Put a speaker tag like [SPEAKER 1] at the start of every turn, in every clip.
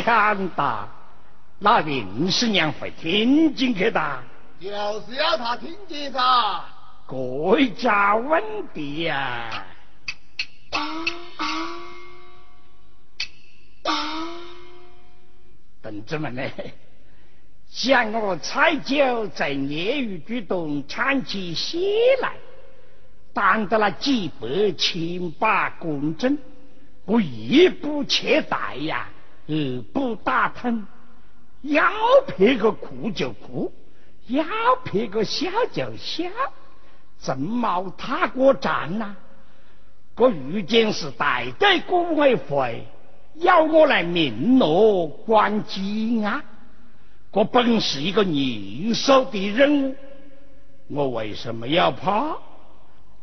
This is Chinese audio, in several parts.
[SPEAKER 1] 大仙
[SPEAKER 2] 大，那林师娘会听进去的。
[SPEAKER 1] 就是要他听见噻。
[SPEAKER 2] 国家问题呀！同志们呢？像我蔡九在业余举动唱起戏来，当得了几百千把公正，我一不切带呀，二步打疼，要撇个哭就哭，要撇个笑就笑。正毛踏过站呐，个遇见是带队工委会要我来明罗关机啊，我本是一个严肃的人物，我为什么要怕？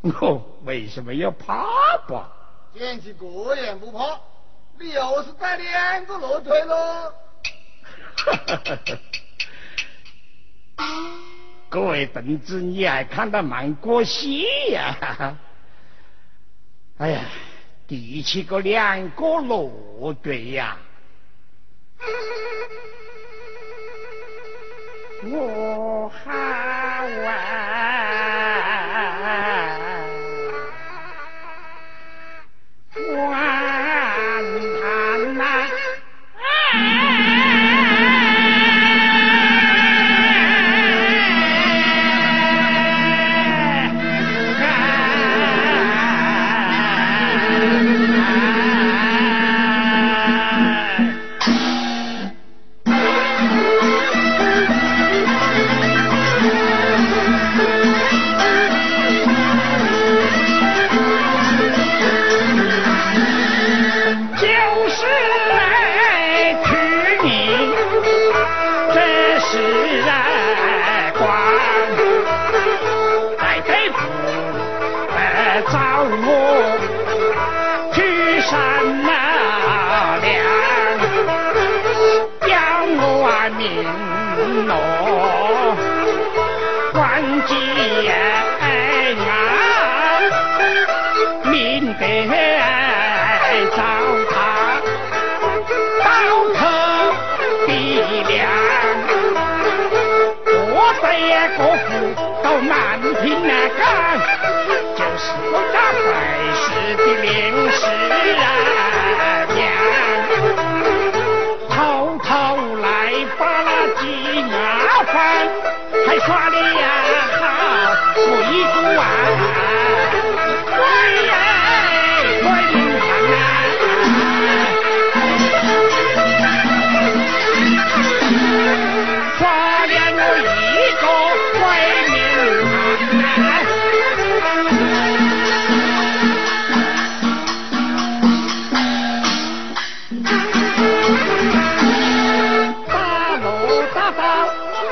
[SPEAKER 2] 我为什么要怕吧？
[SPEAKER 1] 天气果然不怕，你又是带两个骆驼喽？
[SPEAKER 2] 各位同志，你还看得蛮过戏呀？哎呀，第七个两个骆驼呀，我好啊！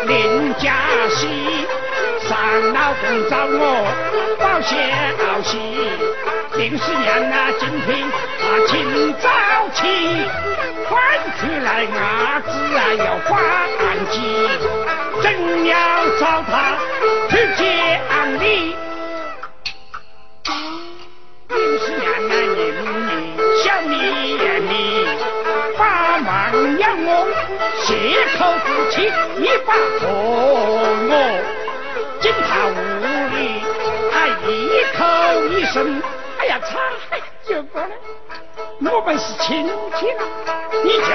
[SPEAKER 2] 林家喜，上老公找我报消息，林师娘啊，今天啊清早起，翻出来伢子啊要还击，正要找他去见你。娘要我，血口不提，你把错我。进他屋里，他一口一声，哎呀擦，就过来。我们是亲戚，你叫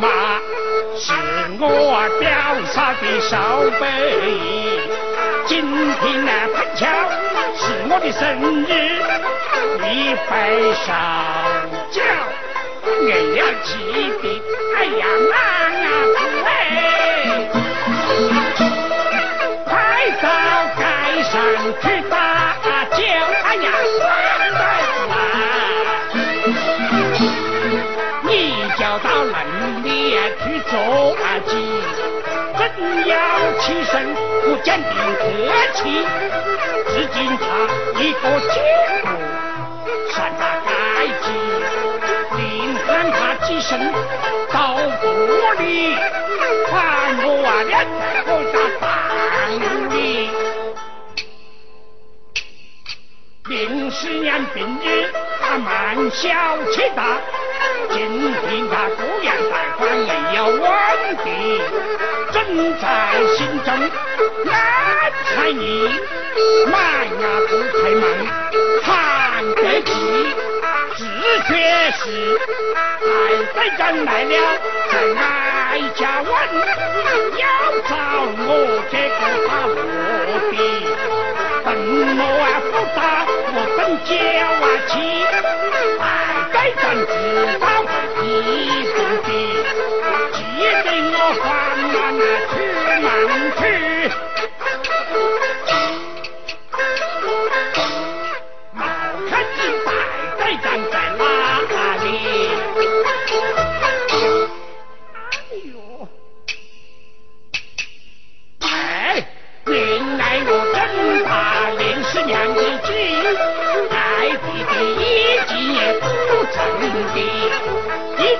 [SPEAKER 2] 妈是我表嫂的少辈。今天呢，碰巧是我的生日，你白上轿。硬要起的，哎呀妈呀，哎！快到街上去打酒，哎呀，三呀八！你叫到门里去坐几？正要起身，不见你客气，只见他一个酒。喊他几声到不里，还我两个在半里。零十年病日，他慢小气大。今天他姑娘在官也要稳定，正在心中难猜疑，满牙不开门，谈得起，只觉是太宰人来了，在哀家问，要找我这个大卧底，等我啊不打，我等叫啊气。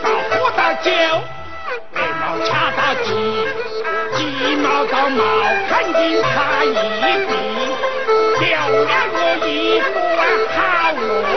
[SPEAKER 2] 到火到酒，眉毛掐到鸡，鸡毛到毛，肯定差一比，丢了我一个好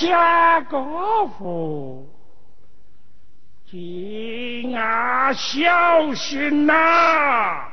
[SPEAKER 2] 家各户，敬啊小心呐！家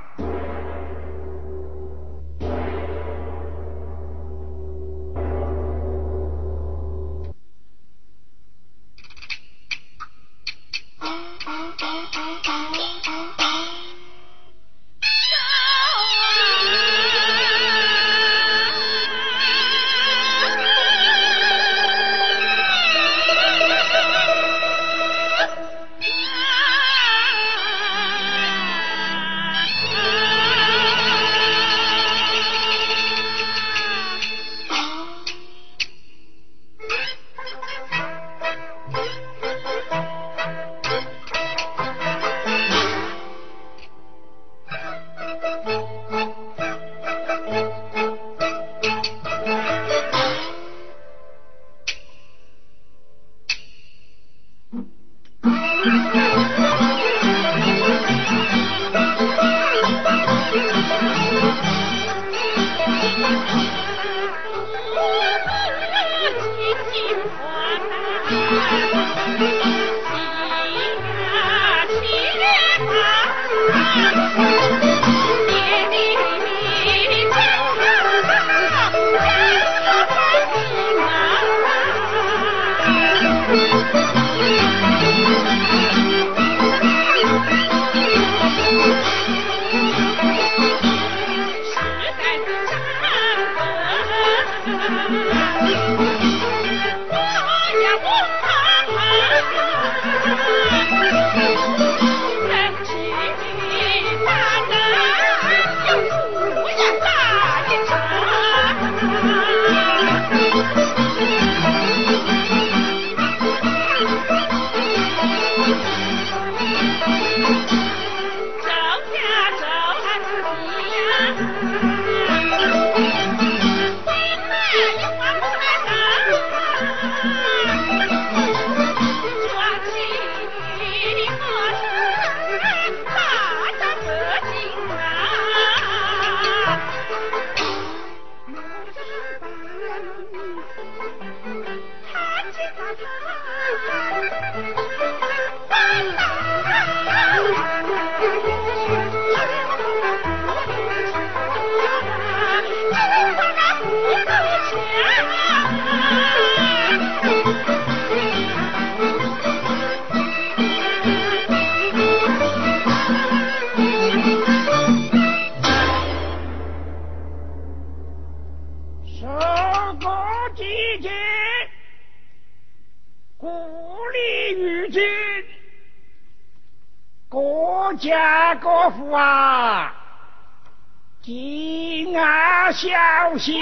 [SPEAKER 2] 敬啊小心！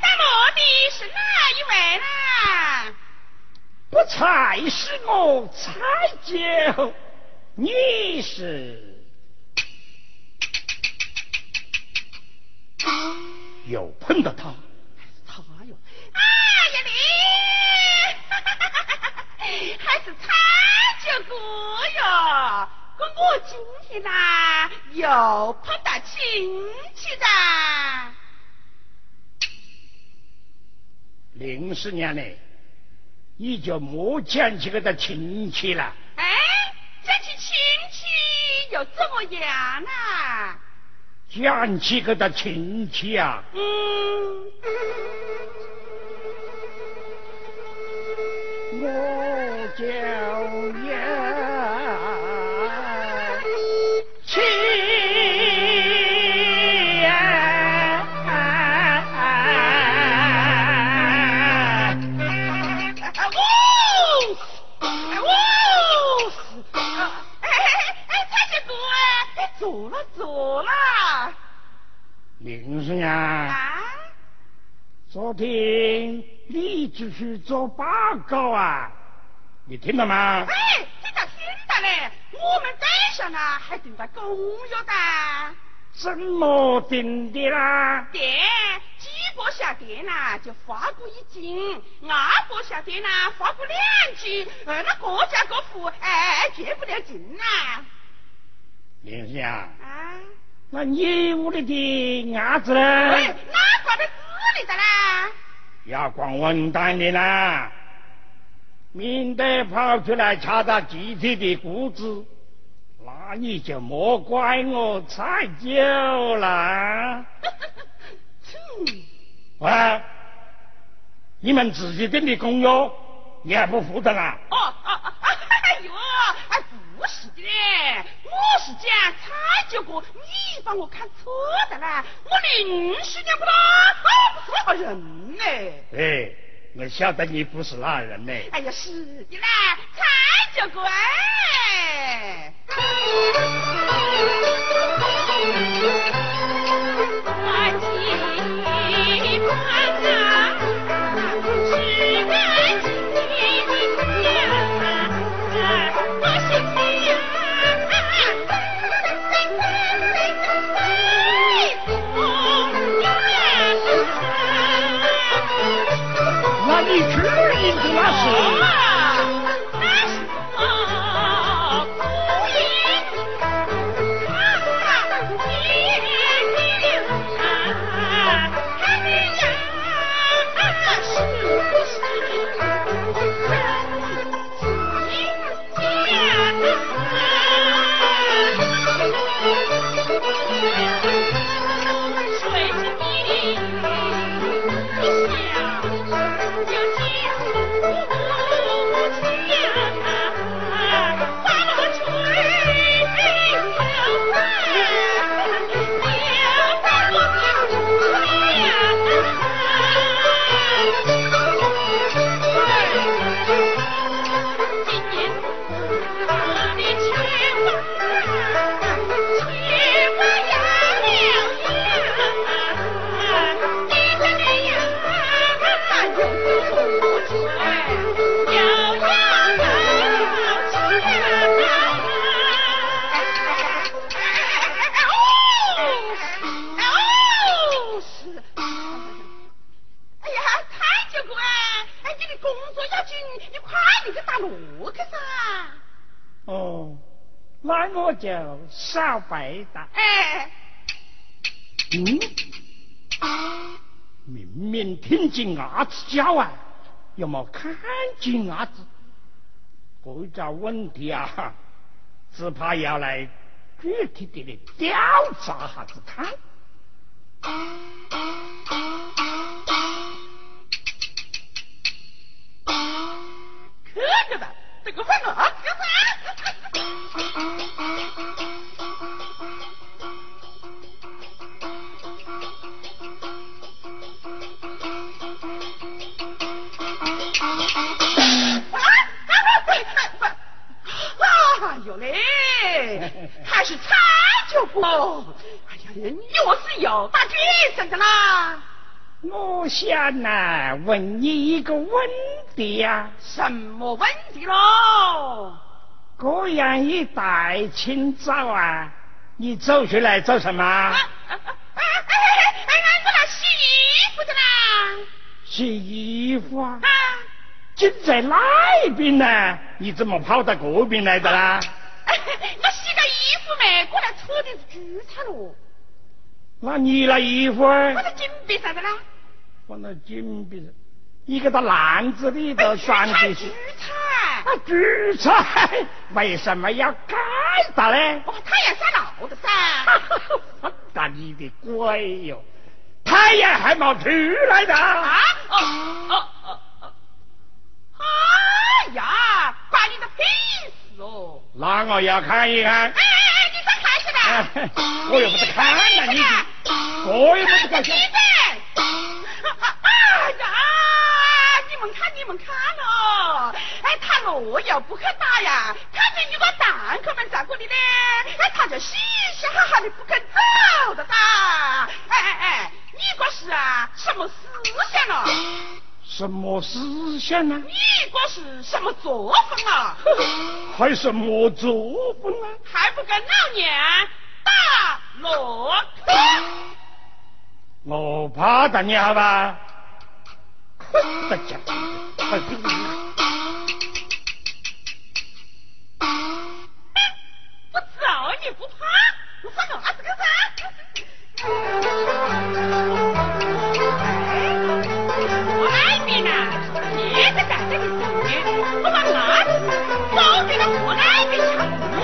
[SPEAKER 3] 打我的是哪一位呢？
[SPEAKER 2] 不才是我蔡九，你是又碰到他，
[SPEAKER 3] 他哟！哎呀你，还是蔡九哥哟！我今天呐又碰到亲戚了。
[SPEAKER 2] 林十娘呢，你就莫讲几个的亲戚了。
[SPEAKER 3] 哎，这些亲戚又怎么样呢？
[SPEAKER 2] 讲起个的亲戚啊。
[SPEAKER 3] 嗯。
[SPEAKER 2] 我叫娘，昨天你继续做报告啊？你听到吗？
[SPEAKER 3] 哎，听到听到嘞。我们等下呢还定了公约的，
[SPEAKER 2] 怎么定的啦？
[SPEAKER 3] 电几波下电呢就发过一斤，二波下电呢发过两斤，呃，那各家各户哎绝不了劲呐。
[SPEAKER 2] 林香
[SPEAKER 3] 啊，
[SPEAKER 2] 那你屋里的伢子呢？
[SPEAKER 3] 哎，哪挂在这里的啦？
[SPEAKER 2] 要管文档的啦。免得跑出来查到集体的谷子，那你就莫怪我菜酒了。喂，你们自己定的公约，你还不负责啊？
[SPEAKER 3] 哦哦哦，哎呦，哎不是的嘞，我是讲蔡九哥，你把我看错的啦，我临时讲不到，我不是好人呢。
[SPEAKER 2] 哎。我晓得你不是那人呢。
[SPEAKER 3] 哎呀，是的啦，才叫乖。
[SPEAKER 2] 你是。就少白的。
[SPEAKER 3] 哎，
[SPEAKER 2] 嗯，明明听见鸭子叫啊，又没看见鸭子，不找问题啊，只怕要来具体的来调查下子看。
[SPEAKER 3] 可个的，这个饭鸭有大决心的啦！
[SPEAKER 2] 我想呐，问你一个问题呀，
[SPEAKER 3] 什么问题喽？
[SPEAKER 2] 这样一大清早啊，你走出来做什么？
[SPEAKER 3] 哎哎哎哎哎，我来洗衣服的啦！
[SPEAKER 2] 洗衣服啊？
[SPEAKER 3] 啊，
[SPEAKER 2] 就在那边呢，你怎么跑到这边来的啦？
[SPEAKER 3] 我洗个衣服没，过来扯的是猪菜喽。
[SPEAKER 2] 那你那衣服儿
[SPEAKER 3] 我在井边啥子啦。
[SPEAKER 2] 放在井边上，一个到篮子里头装的是
[SPEAKER 3] 猪菜。
[SPEAKER 2] 啊，蔬菜，为什么要盖它嘞？
[SPEAKER 3] 哦，太阳晒老的噻。
[SPEAKER 2] 打你的鬼哟！太阳还没出来的。
[SPEAKER 3] 啊？哦哦哦哦！哎呀，把你的屁
[SPEAKER 2] 那我要看一看
[SPEAKER 3] 哎。哎哎，你快看起来！
[SPEAKER 2] 哎我又不是看了你，我又不是看
[SPEAKER 3] 闭。嘴！哎呀，你们看你们看喽！哎，他若要不去打呀，看见你个蛋壳们在这里呢，哎，他就嘻嘻哈哈的不肯走的哒。哎哎哎，你这是啊什么思想了？
[SPEAKER 2] 什么思想呢？
[SPEAKER 3] 你这是什么作风啊？
[SPEAKER 2] 还什么作风啊？
[SPEAKER 3] 还不跟老娘打落去？
[SPEAKER 2] 我怕打你好吧？
[SPEAKER 3] 不揍你不怕，我放鸭子个噻。包给了河那边抢路，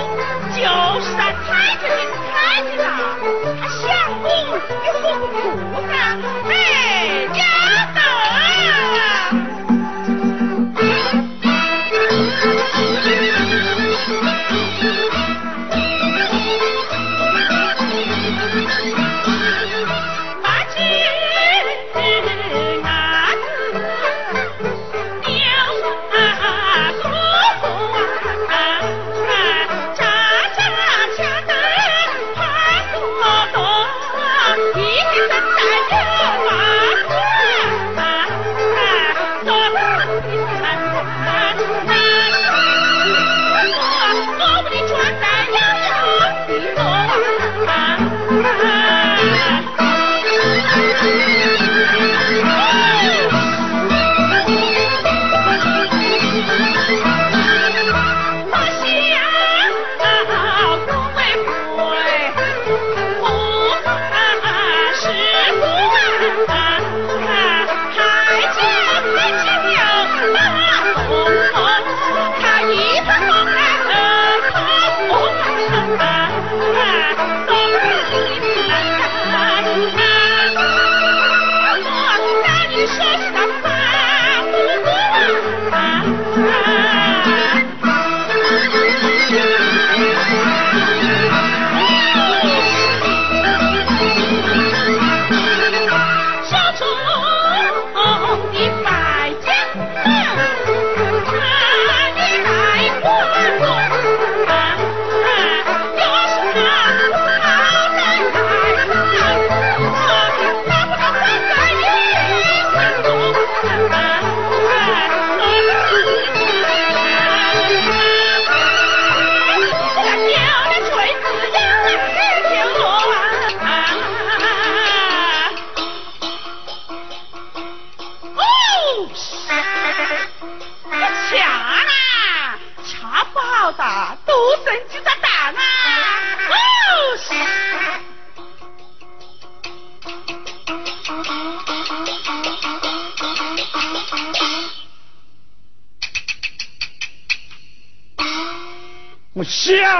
[SPEAKER 3] 就是他抬着你踩着了，他想我也说不出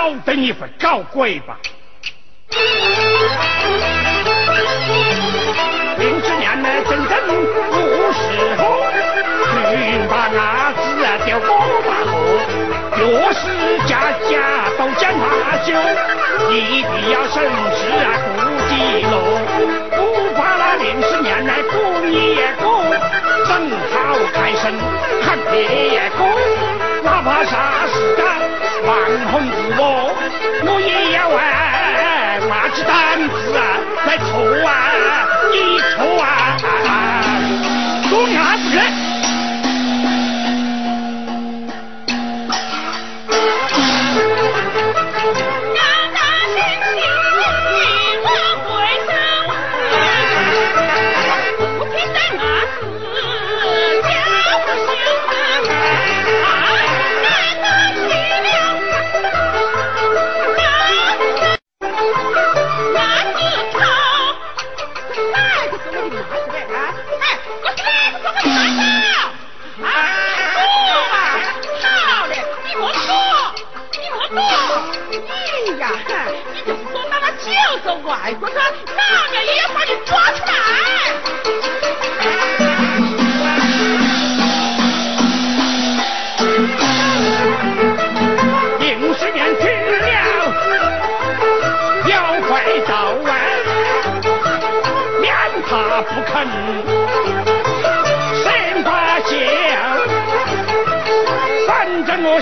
[SPEAKER 2] 晓得你会搞鬼吧？零十年呢，整整五十后，群把伢子丢过大河，越是家家都讲他酒，一定要省事啊顾己乐。不怕那零十年来过一过，正好开生看别个，哪怕啥时干。王红我也要玩麻鸡蛋。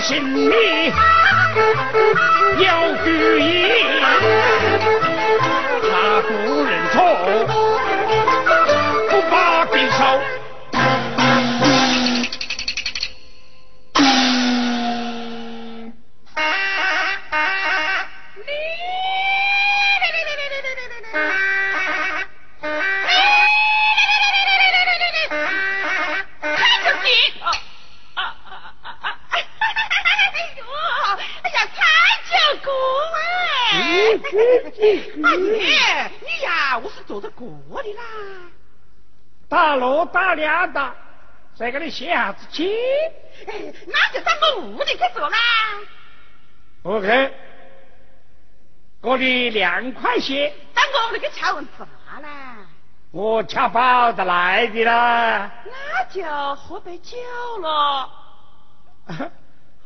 [SPEAKER 2] 心里有主意。他不大锣大亮的，在这里歇下子气。
[SPEAKER 3] 哎，那就当我屋里去坐啦。
[SPEAKER 2] 不去，我的两块钱。
[SPEAKER 3] 当我屋里去吃完吃饭啦。
[SPEAKER 2] 我吃饱的来的啦。
[SPEAKER 3] 那就喝杯酒了。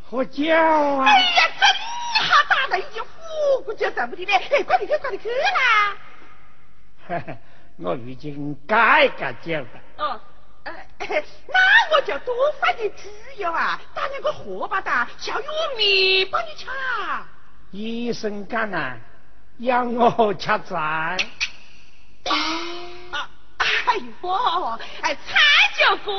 [SPEAKER 2] 喝酒啊！哎
[SPEAKER 3] 呀，真好，大人已经呼过去，怎么的嘞？哎，快点去，快点去
[SPEAKER 2] 啦！我已经改改掉了。
[SPEAKER 3] 哦，哎，那我就多放点猪油啊，打两个荷包蛋，小玉米帮你吃。
[SPEAKER 2] 一生艰难，养我吃斋。
[SPEAKER 3] 啊，哎呦，哎，菜就贵。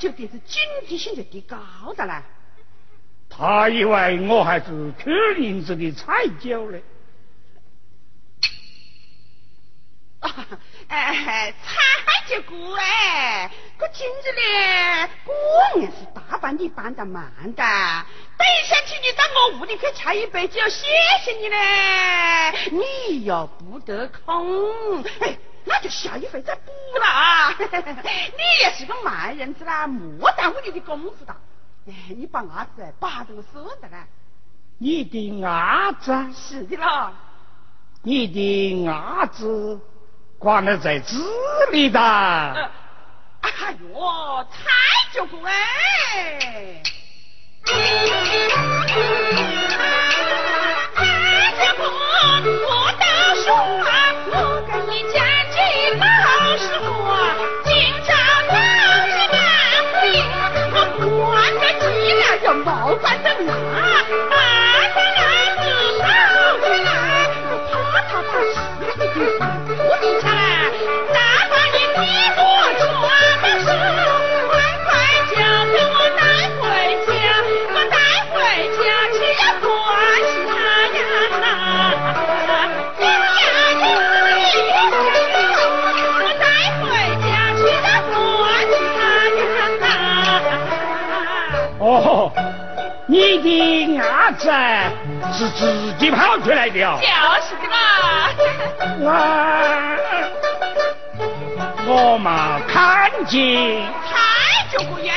[SPEAKER 3] 菜酒店是经济性就提高的了。
[SPEAKER 2] 他以为我还是去林子的菜酒嘞。
[SPEAKER 3] 啊，哎，菜就过哎，可今日呢，果然是大办你办得慢的。等一下请你到我屋里去吃一杯酒，谢谢你嘞。你又不得空，哎，那就下一回再补了啊。你也是个慢人子啦，莫耽误你的功夫的。哎，你把鸭子把着我说的啦。
[SPEAKER 2] 你的鸭子，
[SPEAKER 3] 是的啦。
[SPEAKER 2] 你的鸭子挂了在这里的。
[SPEAKER 3] 呃，哎呦，菜就过哎。菜就过，我倒说，你的
[SPEAKER 2] 鸭子是自己跑出来的哦。
[SPEAKER 3] 就是的嘛。
[SPEAKER 2] 我我嘛看见。
[SPEAKER 3] 太就不耶。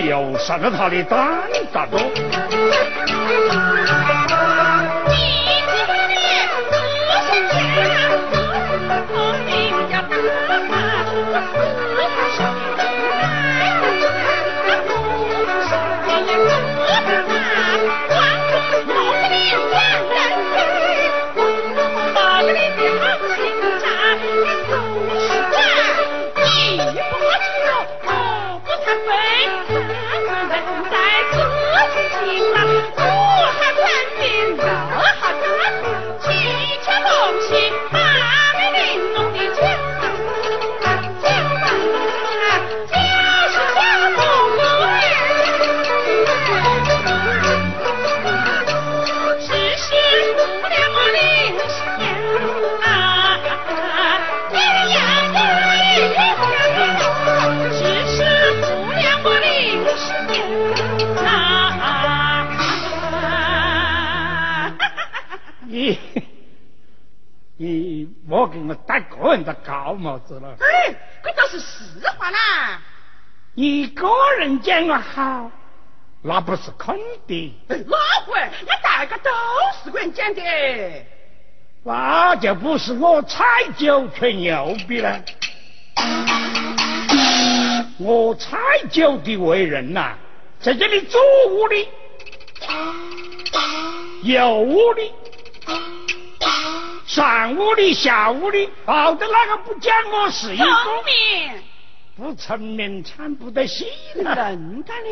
[SPEAKER 2] 我又上了他的当
[SPEAKER 3] 我
[SPEAKER 2] 戴个人的高帽子了。
[SPEAKER 3] 哎，这倒是实话啦。
[SPEAKER 2] 一个人讲我好，那不是肯定，
[SPEAKER 3] 哎，哪会？那大家都是个人讲的。
[SPEAKER 2] 那就不是我踩酒吹牛逼了。我踩酒的为人呐、在这里左屋里、右屋里、上午的、下屋里，跑的那个不讲我是一
[SPEAKER 3] 聪
[SPEAKER 2] 个，
[SPEAKER 3] 明，
[SPEAKER 2] 不成名惨不得戏了。
[SPEAKER 3] 人干的。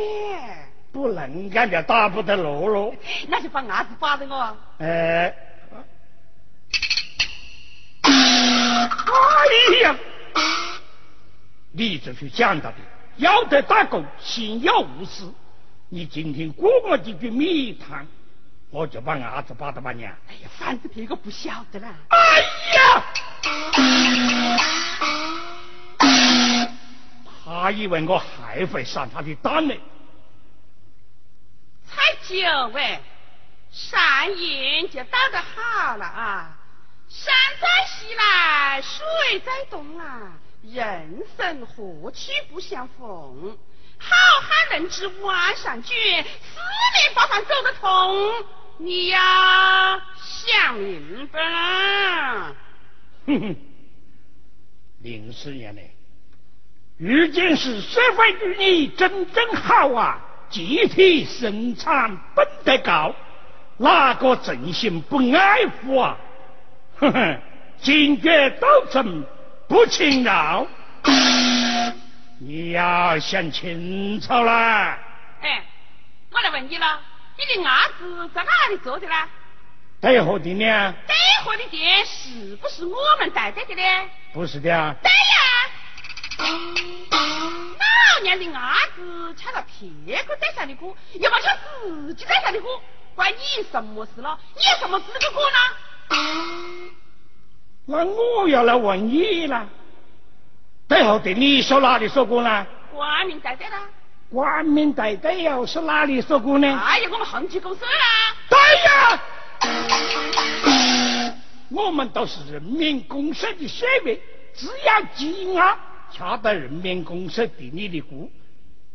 [SPEAKER 2] 不能干就打不得落了。
[SPEAKER 3] 那就把伢子把着我。
[SPEAKER 2] 哎，哎呀，你这是讲到的，要得打工，心要无私。你今天过我几句米汤，我就把伢子把到把娘。
[SPEAKER 3] 哎呀，反正别个不晓得啦。
[SPEAKER 2] 哎呀！他以为我还会上他的当呢。
[SPEAKER 3] 才九位，上言就打得好了啊！山在西来，水在东啊，人生何处不相逢？好汉能知万山峻，四面八方走得通。你呀，想明白了？
[SPEAKER 2] 哼哼，零四年呢，如今是社会主义真正好啊！集体生产本得高，哪个真心不爱护啊？哼哼，坚决斗争不轻饶，你要想清楚了。
[SPEAKER 3] 哎，我来问你了，你的伢子在哪里做的呢？
[SPEAKER 2] 对河的呢？
[SPEAKER 3] 对河的店是不是我们带队的呢？
[SPEAKER 2] 不是的啊。
[SPEAKER 3] 对呀。老娘的伢子抢了别个带上的锅，又没抢自己带上的锅，关你什么事了？你有什么资格过呢？
[SPEAKER 2] 那我要来问你了，对后对你说哪里说过呢？
[SPEAKER 3] 光明带队啦。
[SPEAKER 2] 光明大队又是哪里说过呢？
[SPEAKER 3] 哎呀，我们恒基公司啦。
[SPEAKER 2] 对呀。我们都是人民公社的社员，只要积压，恰到人民公社给你的股，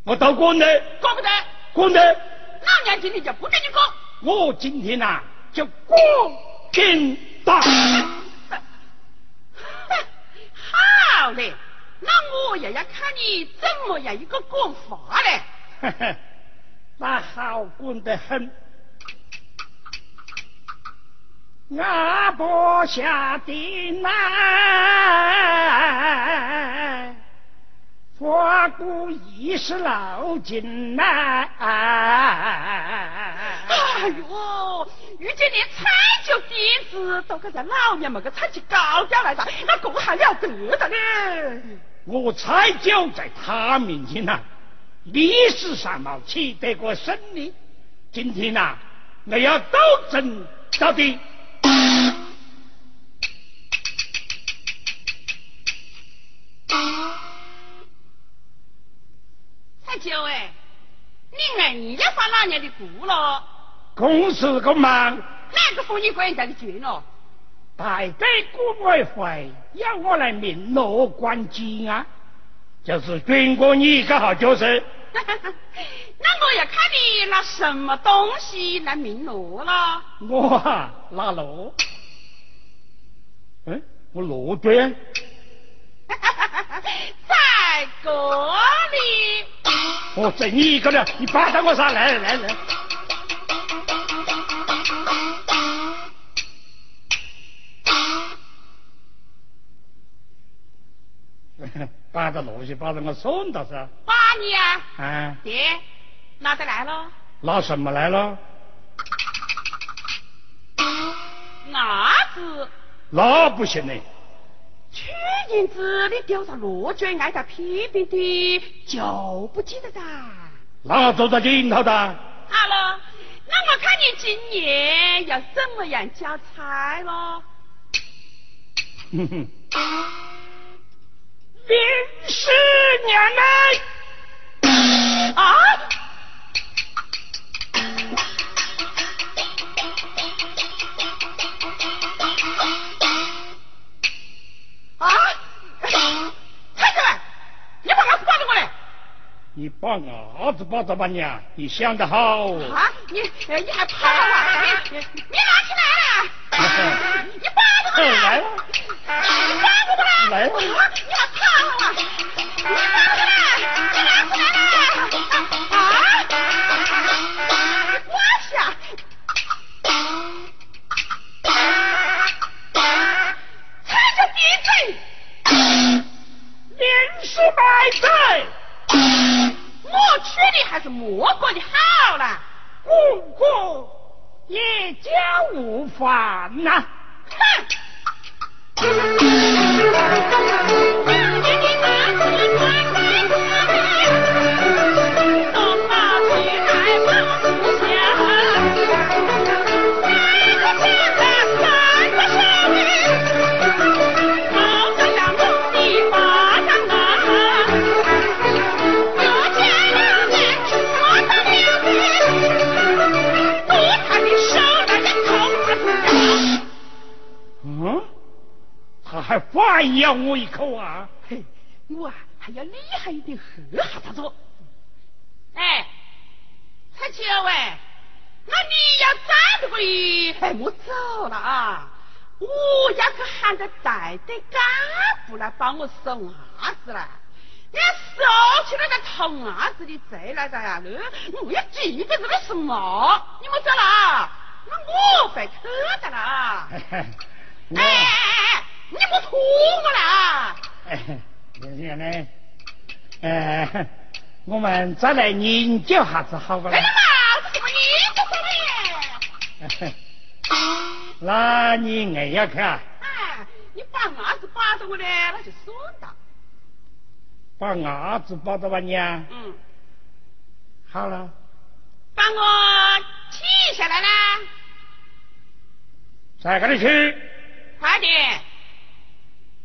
[SPEAKER 2] 我都管的。
[SPEAKER 3] 管不得。
[SPEAKER 2] 管得。
[SPEAKER 3] 老娘今天就不跟你管。
[SPEAKER 2] 我今天呐，就管平打。
[SPEAKER 3] 好嘞，那我也要看你怎么样一个管法嘞。
[SPEAKER 2] 那好管得很。阿伯下的难，法古已是老金呐。
[SPEAKER 3] 哎呦，遇见连菜酒碟子都搁在老娘们个菜去高调来着，那够还了得的嘞！
[SPEAKER 2] 我才就在他面前呐，历史上冇取得过胜利。今天呐，我要斗争到底。
[SPEAKER 3] 彩九哎，你硬要发哪年的股了？
[SPEAKER 2] 公事公忙。
[SPEAKER 3] 哪个妇女官家的 chuyện 了？
[SPEAKER 2] 大队顾委会要我来明罗关机啊，就是军过你个好角色。
[SPEAKER 3] 那我要看你拿什么东西来明罗了。
[SPEAKER 2] 我啊，拿罗。嗯，我罗对。
[SPEAKER 3] 在这里。
[SPEAKER 2] 我整你一个了，你扒到我上来来来。扒着罗西，把着我送到噻。
[SPEAKER 3] 把你啊！
[SPEAKER 2] 啊。
[SPEAKER 3] 爹，拿得来了。
[SPEAKER 2] 拿什么来了？
[SPEAKER 3] 伢子。
[SPEAKER 2] 那不行嘞。
[SPEAKER 3] 去年子你丢上罗卷挨到批评的，就不记得哒。
[SPEAKER 2] 那走在镜头的。
[SPEAKER 3] 好了，那我看你今年要怎么样交差了？
[SPEAKER 2] 哼哼。零十年来。
[SPEAKER 3] 啊！啊！太子，你把伢子抱着过来。
[SPEAKER 2] 你把伢子抱着吧，娘，你想得好。
[SPEAKER 3] 啊！你你还跑啊？你你拿起来了。你抱着我
[SPEAKER 2] 来。
[SPEAKER 3] 你抱着我
[SPEAKER 2] 来。来。
[SPEAKER 3] 你还 Ah! 要厉害一点，喝下他做。哎，他姐喂，那你要站不过去，哎，我走了啊！我要去喊个带队干部来帮我收伢子了。你收起那个偷伢子的贼来的呀！那我要记得这个什么？你莫走了啊，那我被偷的了。哎哎哎哎！你不拖我了啊？哎，
[SPEAKER 2] 这样呢？哎，我们再来研究下子好不啦？那你硬要去
[SPEAKER 3] 啊？哎，你把伢子把着我呢，那就算了。
[SPEAKER 2] 把伢子把着吧你
[SPEAKER 3] 啊？嗯。
[SPEAKER 2] 好了。
[SPEAKER 3] 把我提下来啦。
[SPEAKER 2] 再跟你去。
[SPEAKER 3] 快点。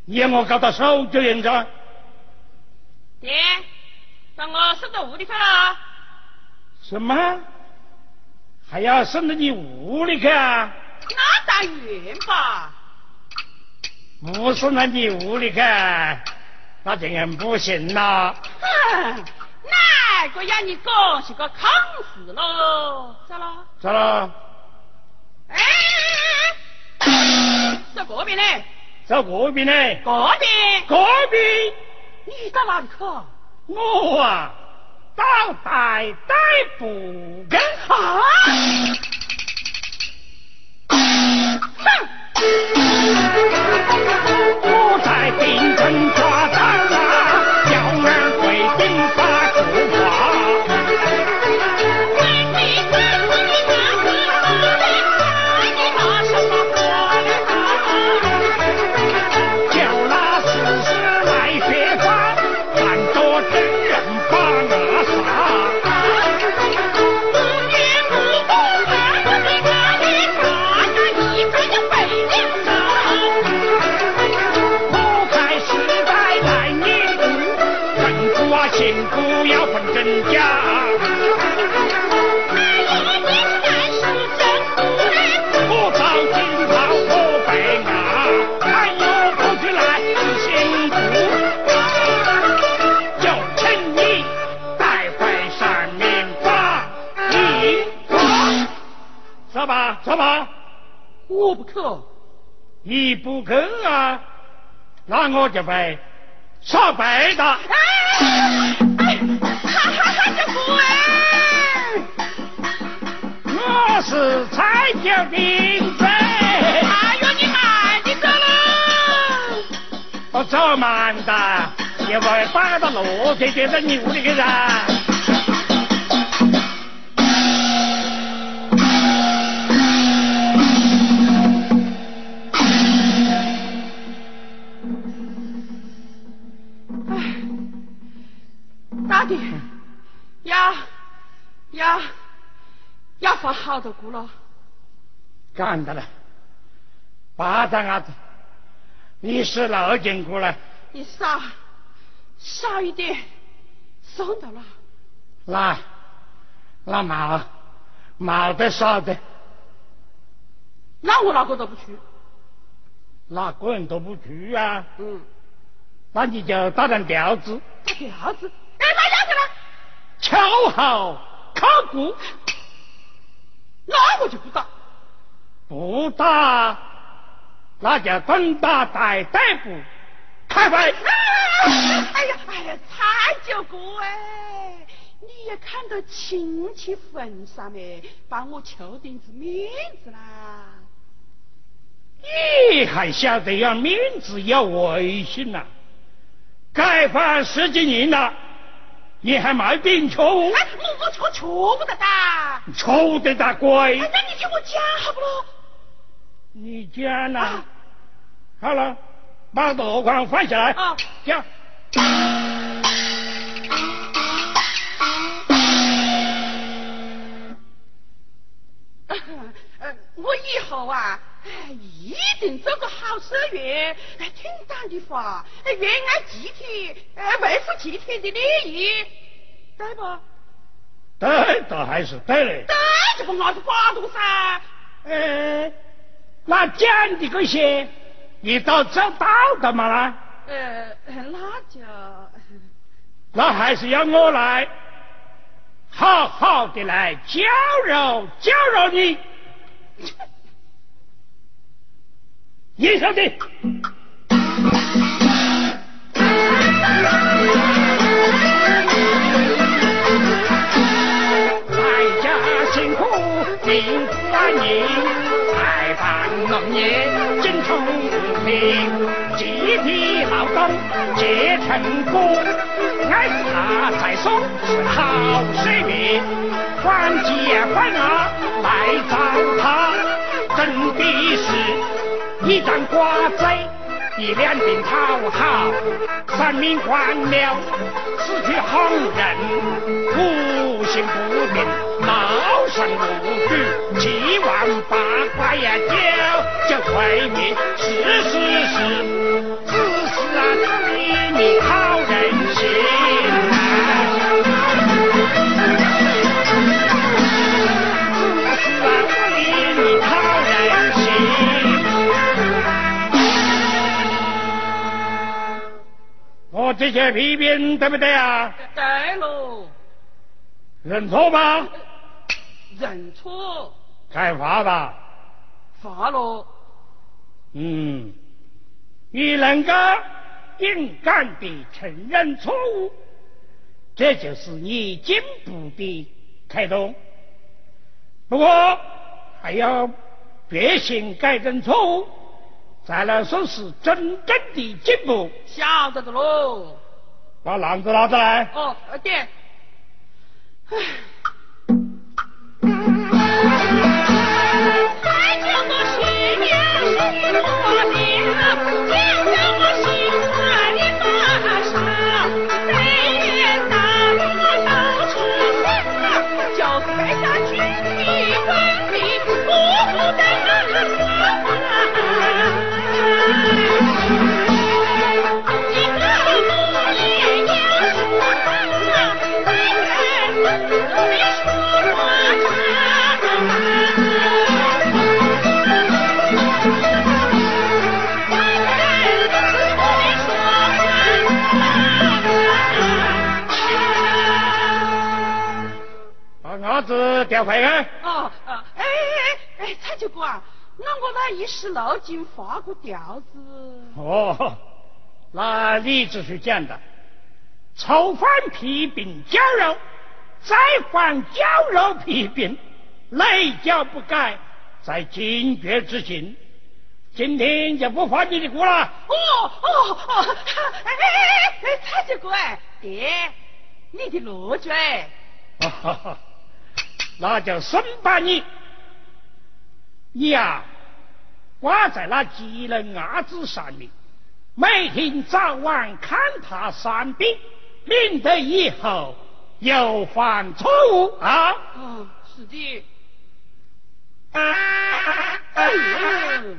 [SPEAKER 2] 你要我搞到手就认着。
[SPEAKER 3] 爹，把我送到屋里去了。
[SPEAKER 2] 什么？还要送到你屋里去啊？
[SPEAKER 3] 那当然吧。
[SPEAKER 2] 不送到你屋里去，那这样不行
[SPEAKER 3] 呐。哼，哪个要你讲是个康事喽？咋了？
[SPEAKER 2] 咋了？
[SPEAKER 3] 哎，在这边呢。
[SPEAKER 2] 在这边呢？
[SPEAKER 3] 隔壁？
[SPEAKER 2] 隔壁？
[SPEAKER 3] 你到哪里去？
[SPEAKER 2] 我啊，到逮逮捕人
[SPEAKER 3] 啊！
[SPEAKER 2] 那我就被杀败的。哎
[SPEAKER 3] 哎，哈哈哈！这鬼！
[SPEAKER 2] 我是彩椒兵子。
[SPEAKER 3] 哎呦，你慢点走喽！
[SPEAKER 2] 我走慢的，要不然打到落地跌到你屋里
[SPEAKER 3] 好多股了。
[SPEAKER 2] 干的了，八张伢子，你是老金股了。
[SPEAKER 3] 你少少一点，送到了。
[SPEAKER 2] 那那毛毛的少的，
[SPEAKER 3] 那我哪个都不去。
[SPEAKER 2] 哪个人都不去
[SPEAKER 3] 啊？嗯。
[SPEAKER 2] 那你就打张调子。
[SPEAKER 3] 打调子。哎，打样子了？
[SPEAKER 2] 敲好考古，
[SPEAKER 3] 那我就不打。
[SPEAKER 2] 不打，那就等打带逮捕，开会。哎
[SPEAKER 3] 呀，哎呀，蔡九哥哎，你也看到亲戚份上面，帮我求点子面子啦。
[SPEAKER 2] 你还晓得要面子要威信呐？改犯十几年了。你还买饼吃？哎，
[SPEAKER 3] 我我我吃不得的，
[SPEAKER 2] 吃得大乖。
[SPEAKER 3] 那你听我讲好不咯？
[SPEAKER 2] 你讲呢？好了，把箩筐放下来。
[SPEAKER 3] 啊，我以后啊，哎，一定做个好社员，哎，听党的话，哎，愿爱集体，哎，维护集体的利益，对不？
[SPEAKER 2] 对，倒还是对嘞。
[SPEAKER 3] 对，这不按照法度噻。
[SPEAKER 2] 呃，那讲的这些，你都找到的嘛啦？
[SPEAKER 3] 呃，那就，
[SPEAKER 2] 那还是要我来，好好的来教揉教揉你。你晓得。在家辛苦，并不安宁，爱办农业，精通不集体劳动结成果，爱他再说是好水民，还借还押来找他，真的是一张瓜子。一两锭讨好，三命换了，失去好人，五行不平，闹上无举，七万八卦呀，九九会灭，是是是，只是啊，你你讨人心。我这些批评对不对啊？
[SPEAKER 3] 对喽。
[SPEAKER 2] 认错吧？
[SPEAKER 3] 认错。
[SPEAKER 2] 开罚吧？
[SPEAKER 3] 罚了。
[SPEAKER 2] 嗯，你能够勇敢地承认错误，这就是你进步的开端。不过还要决心改正错误。才能说是真正的进步，
[SPEAKER 3] 晓得的喽。
[SPEAKER 2] 把篮子拿出来。
[SPEAKER 3] 哦，点。唉。
[SPEAKER 2] 啊采青的喜苗是一子调回
[SPEAKER 3] 来。哦，哎哎哎哎，蔡九哥啊，那我那一时漏尽发个调子。
[SPEAKER 2] 哦，那你只是讲的，初犯皮饼绞肉，再犯绞肉批评，累教不改，再坚决执行。今天就不发你的锅了。
[SPEAKER 3] 哦哦哦，哎哎哎哎，蔡九哥哎，爹，你的乐句哎。
[SPEAKER 2] 哈哈哈。那就审把你，你呀挂在那技能阿子上面，每天早晚看他三遍，免得以后又犯错误啊！
[SPEAKER 3] 哦，是的。哎呦，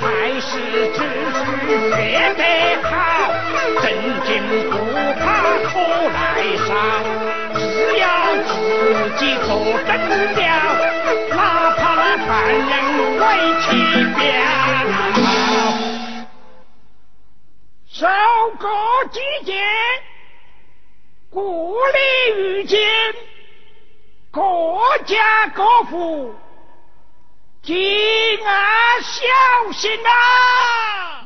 [SPEAKER 2] 还是秩序学得好，正经不怕。可来上，只要自己做正了，哪怕那犯人为其表。收割季节，国力于今，各家各户，敬而小心啊！